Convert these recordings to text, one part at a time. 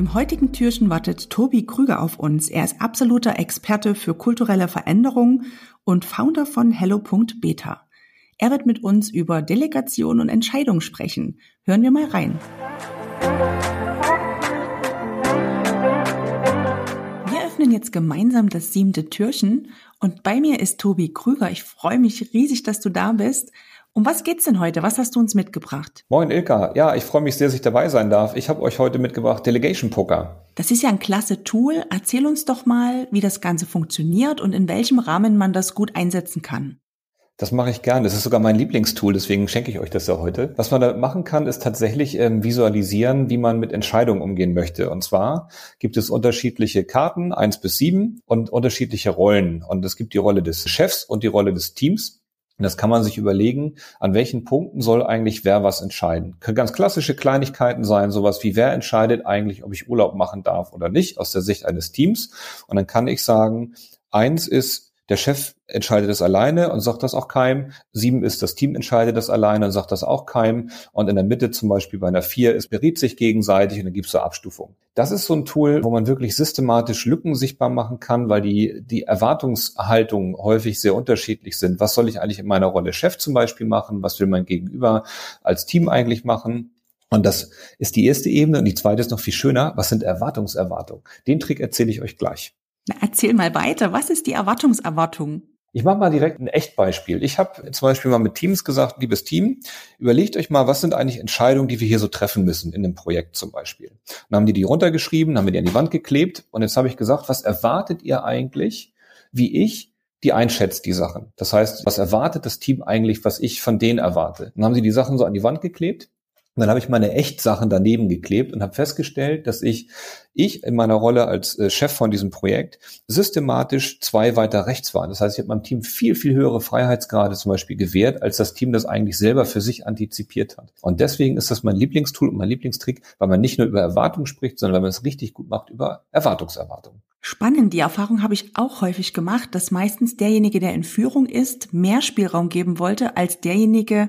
Im heutigen Türchen wartet Tobi Krüger auf uns. Er ist absoluter Experte für kulturelle Veränderung und Founder von Hello.beta. Er wird mit uns über Delegation und Entscheidung sprechen. Hören wir mal rein. Wir öffnen jetzt gemeinsam das siebte Türchen und bei mir ist Tobi Krüger. Ich freue mich riesig, dass du da bist. Um was geht's denn heute? Was hast du uns mitgebracht? Moin Ilka. Ja, ich freue mich sehr, dass ich dabei sein darf. Ich habe euch heute mitgebracht Delegation Poker. Das ist ja ein klasse Tool. Erzähl uns doch mal, wie das Ganze funktioniert und in welchem Rahmen man das gut einsetzen kann. Das mache ich gern. Das ist sogar mein Lieblingstool, deswegen schenke ich euch das ja heute. Was man da machen kann, ist tatsächlich ähm, visualisieren, wie man mit Entscheidungen umgehen möchte. Und zwar gibt es unterschiedliche Karten, eins bis sieben, und unterschiedliche Rollen. Und es gibt die Rolle des Chefs und die Rolle des Teams. Und das kann man sich überlegen, an welchen Punkten soll eigentlich wer was entscheiden. Können ganz klassische Kleinigkeiten sein, sowas wie wer entscheidet eigentlich, ob ich Urlaub machen darf oder nicht, aus der Sicht eines Teams. Und dann kann ich sagen, eins ist, der Chef entscheidet das alleine und sagt das auch keinem. Sieben ist, das Team entscheidet das alleine und sagt das auch keinem. Und in der Mitte zum Beispiel bei einer vier ist, beriet sich gegenseitig und dann gibt es so Abstufungen. Das ist so ein Tool, wo man wirklich systematisch Lücken sichtbar machen kann, weil die, die Erwartungshaltungen häufig sehr unterschiedlich sind. Was soll ich eigentlich in meiner Rolle Chef zum Beispiel machen? Was will mein Gegenüber als Team eigentlich machen? Und das ist die erste Ebene. Und die zweite ist noch viel schöner. Was sind Erwartungserwartungen? Den Trick erzähle ich euch gleich. Na, erzähl mal weiter. Was ist die Erwartungserwartung? Ich mache mal direkt ein Echtbeispiel. Ich habe zum Beispiel mal mit Teams gesagt, liebes Team, überlegt euch mal, was sind eigentlich Entscheidungen, die wir hier so treffen müssen in dem Projekt zum Beispiel. Dann haben die die runtergeschrieben, haben wir die an die Wand geklebt und jetzt habe ich gesagt, was erwartet ihr eigentlich, wie ich die einschätzt, die Sachen. Das heißt, was erwartet das Team eigentlich, was ich von denen erwarte? Dann haben sie die Sachen so an die Wand geklebt und dann habe ich meine Echtsachen daneben geklebt und habe festgestellt, dass ich, ich in meiner Rolle als äh, Chef von diesem Projekt systematisch zwei weiter rechts war. Das heißt, ich habe meinem Team viel, viel höhere Freiheitsgrade zum Beispiel gewährt, als das Team das eigentlich selber für sich antizipiert hat. Und deswegen ist das mein Lieblingstool und mein Lieblingstrick, weil man nicht nur über Erwartungen spricht, sondern weil man es richtig gut macht über Erwartungserwartungen. Spannend, die Erfahrung habe ich auch häufig gemacht, dass meistens derjenige, der in Führung ist, mehr Spielraum geben wollte als derjenige,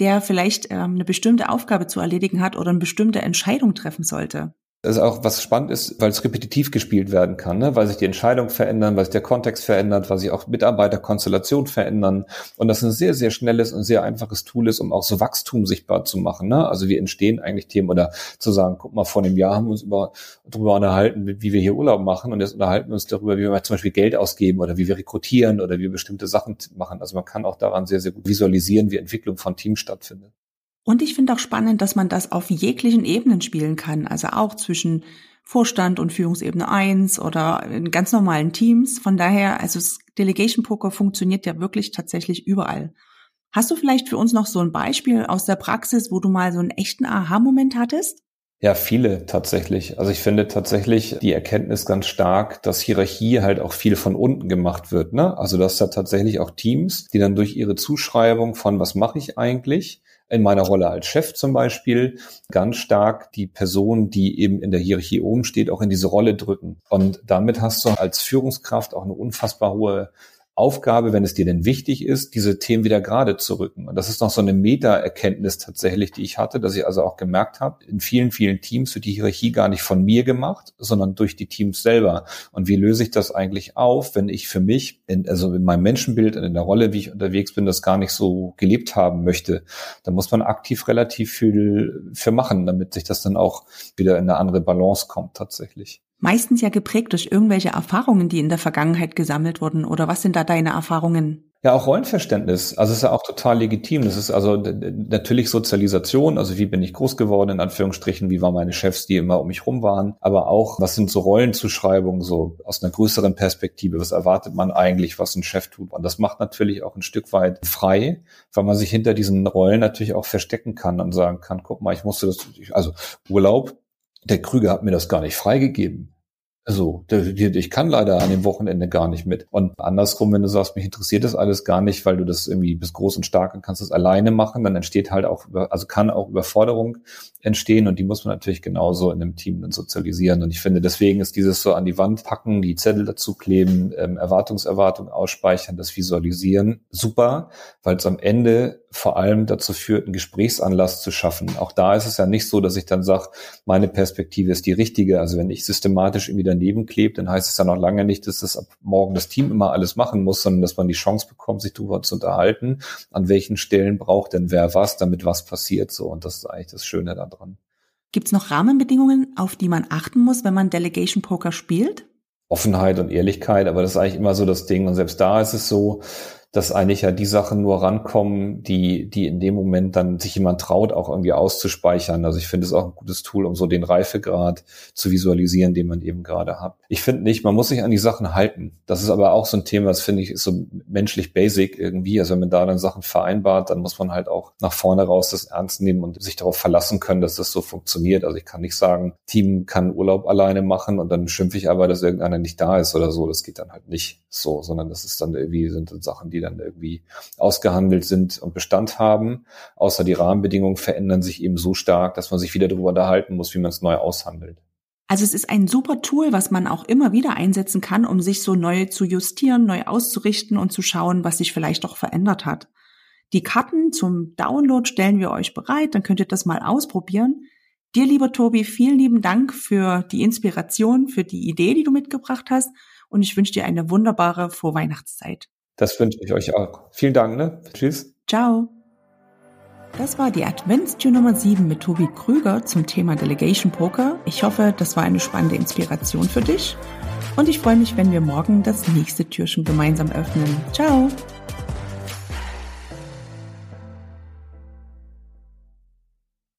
der vielleicht ähm, eine bestimmte Aufgabe zu erledigen hat oder eine bestimmte Entscheidung treffen sollte. Das ist auch was spannend ist, weil es repetitiv gespielt werden kann, ne? weil sich die Entscheidungen verändern, weil sich der Kontext verändert, weil sich auch Mitarbeiterkonstellationen verändern und das ein sehr, sehr schnelles und sehr einfaches Tool ist, um auch so Wachstum sichtbar zu machen. Ne? Also wie entstehen eigentlich Themen oder zu sagen, guck mal, vor einem Jahr haben wir uns über, darüber unterhalten, wie wir hier Urlaub machen und jetzt unterhalten wir uns darüber, wie wir zum Beispiel Geld ausgeben oder wie wir rekrutieren oder wie wir bestimmte Sachen machen. Also man kann auch daran sehr, sehr gut visualisieren, wie Entwicklung von Teams stattfindet. Und ich finde auch spannend, dass man das auf jeglichen Ebenen spielen kann, also auch zwischen Vorstand und Führungsebene 1 oder in ganz normalen Teams. Von daher, also Delegation Poker funktioniert ja wirklich tatsächlich überall. Hast du vielleicht für uns noch so ein Beispiel aus der Praxis, wo du mal so einen echten Aha-Moment hattest? Ja, viele tatsächlich. Also ich finde tatsächlich die Erkenntnis ganz stark, dass Hierarchie halt auch viel von unten gemacht wird. Ne? Also dass da tatsächlich auch Teams, die dann durch ihre Zuschreibung von was mache ich eigentlich, in meiner Rolle als Chef zum Beispiel ganz stark die Person, die eben in der Hierarchie oben steht, auch in diese Rolle drücken. Und damit hast du als Führungskraft auch eine unfassbar hohe Aufgabe, wenn es dir denn wichtig ist, diese Themen wieder gerade zu rücken. Und das ist noch so eine Meta-Erkenntnis tatsächlich, die ich hatte, dass ich also auch gemerkt habe, in vielen, vielen Teams wird die Hierarchie gar nicht von mir gemacht, sondern durch die Teams selber. Und wie löse ich das eigentlich auf, wenn ich für mich, in, also in meinem Menschenbild und in der Rolle, wie ich unterwegs bin, das gar nicht so gelebt haben möchte? Da muss man aktiv relativ viel für machen, damit sich das dann auch wieder in eine andere Balance kommt tatsächlich meistens ja geprägt durch irgendwelche Erfahrungen, die in der Vergangenheit gesammelt wurden. Oder was sind da deine Erfahrungen? Ja, auch Rollenverständnis. Also ist ja auch total legitim. Das ist also natürlich Sozialisation. Also wie bin ich groß geworden, in Anführungsstrichen? Wie waren meine Chefs, die immer um mich rum waren? Aber auch, was sind so Rollenzuschreibungen, so aus einer größeren Perspektive? Was erwartet man eigentlich, was ein Chef tut? Und das macht natürlich auch ein Stück weit frei, weil man sich hinter diesen Rollen natürlich auch verstecken kann und sagen kann, guck mal, ich musste das, also Urlaub der Krüger hat mir das gar nicht freigegeben. Also, ich kann leider an dem Wochenende gar nicht mit. Und andersrum, wenn du sagst, mich interessiert das alles gar nicht, weil du das irgendwie bist groß und stark und kannst das alleine machen, dann entsteht halt auch, also kann auch Überforderung entstehen und die muss man natürlich genauso in einem Team dann sozialisieren. Und ich finde, deswegen ist dieses so an die Wand packen, die Zettel dazu kleben, ähm, Erwartungserwartung ausspeichern, das Visualisieren super, weil es am Ende vor allem dazu führt, einen Gesprächsanlass zu schaffen. Auch da ist es ja nicht so, dass ich dann sage, meine Perspektive ist die richtige. Also wenn ich systematisch irgendwie daneben klebe, dann heißt es ja noch lange nicht, dass das ab morgen das Team immer alles machen muss, sondern dass man die Chance bekommt, sich darüber zu unterhalten, an welchen Stellen braucht denn wer was, damit was passiert so. Und das ist eigentlich das Schöne daran. Gibt es noch Rahmenbedingungen, auf die man achten muss, wenn man Delegation Poker spielt? Offenheit und Ehrlichkeit, aber das ist eigentlich immer so das Ding. Und selbst da ist es so, dass eigentlich ja die Sachen nur rankommen, die, die in dem Moment dann sich jemand traut, auch irgendwie auszuspeichern. Also ich finde es auch ein gutes Tool, um so den Reifegrad zu visualisieren, den man eben gerade hat. Ich finde nicht, man muss sich an die Sachen halten. Das ist aber auch so ein Thema, das finde ich ist so menschlich basic irgendwie. Also wenn man da dann Sachen vereinbart, dann muss man halt auch nach vorne raus das ernst nehmen und sich darauf verlassen können, dass das so funktioniert. Also ich kann nicht sagen, Team kann Urlaub alleine machen und dann schimpfe ich aber, dass irgendeiner nicht da ist oder so. Das geht dann halt nicht so, sondern das ist dann irgendwie sind Sachen, die dann irgendwie ausgehandelt sind und Bestand haben. Außer die Rahmenbedingungen verändern sich eben so stark, dass man sich wieder darüber unterhalten muss, wie man es neu aushandelt. Also es ist ein super Tool, was man auch immer wieder einsetzen kann, um sich so neu zu justieren, neu auszurichten und zu schauen, was sich vielleicht auch verändert hat. Die Karten zum Download stellen wir euch bereit, dann könnt ihr das mal ausprobieren. Dir, lieber Tobi, vielen lieben Dank für die Inspiration, für die Idee, die du mitgebracht hast und ich wünsche dir eine wunderbare Vorweihnachtszeit. Das wünsche ich euch auch. Vielen Dank, ne? Tschüss. Ciao. Das war die Adventstür Nummer 7 mit Tobi Krüger zum Thema Delegation Poker. Ich hoffe, das war eine spannende Inspiration für dich. Und ich freue mich, wenn wir morgen das nächste Türchen gemeinsam öffnen. Ciao!